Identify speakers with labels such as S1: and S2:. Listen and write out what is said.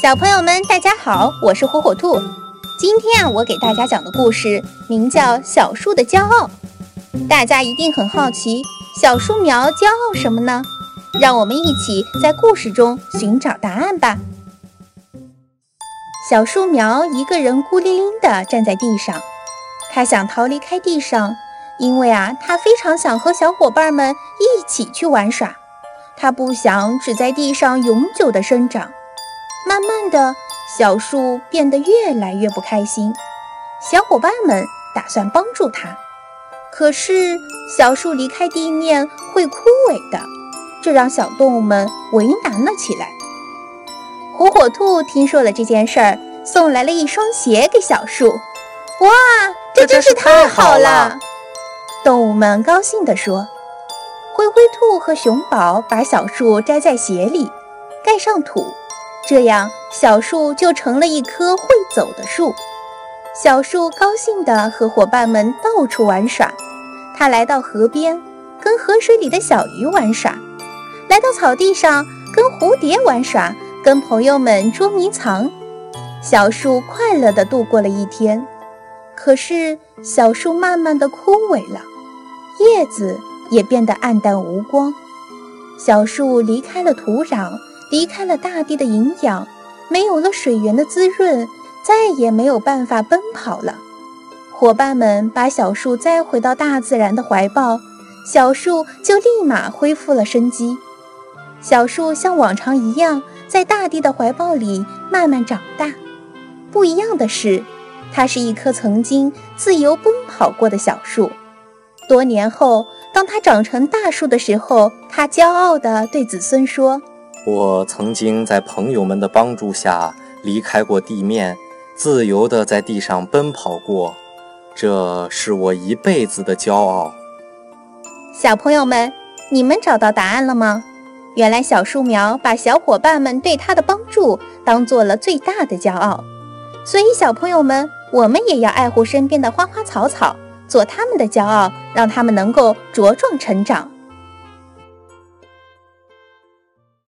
S1: 小朋友们，大家好，我是火火兔。今天啊，我给大家讲的故事名叫《小树的骄傲》。大家一定很好奇，小树苗骄傲什么呢？让我们一起在故事中寻找答案吧。小树苗一个人孤零零地站在地上，它想逃离开地上，因为啊，它非常想和小伙伴们一起去玩耍。它不想只在地上永久地生长。慢慢的。小树变得越来越不开心，小伙伴们打算帮助它，可是小树离开地面会枯萎的，这让小动物们为难了起来。火火兔听说了这件事儿，送来了一双鞋给小树。哇，这真是太好了！动物们高兴地说。灰灰兔和熊宝把小树摘在鞋里，盖上土。这样，小树就成了一棵会走的树。小树高兴地和伙伴们到处玩耍。它来到河边，跟河水里的小鱼玩耍；来到草地上，跟蝴蝶玩耍，跟朋友们捉迷藏。小树快乐地度过了一天。可是，小树慢慢地枯萎了，叶子也变得暗淡无光。小树离开了土壤。离开了大地的营养，没有了水源的滋润，再也没有办法奔跑了。伙伴们把小树栽回到大自然的怀抱，小树就立马恢复了生机。小树像往常一样，在大地的怀抱里慢慢长大。不一样的是，它是一棵曾经自由奔跑过的小树。多年后，当它长成大树的时候，它骄傲地对子孙说。
S2: 我曾经在朋友们的帮助下离开过地面，自由地在地上奔跑过，这是我一辈子的骄傲。
S1: 小朋友们，你们找到答案了吗？原来小树苗把小伙伴们对他的帮助当做了最大的骄傲，所以小朋友们，我们也要爱护身边的花花草草，做他们的骄傲，让他们能够茁壮成长。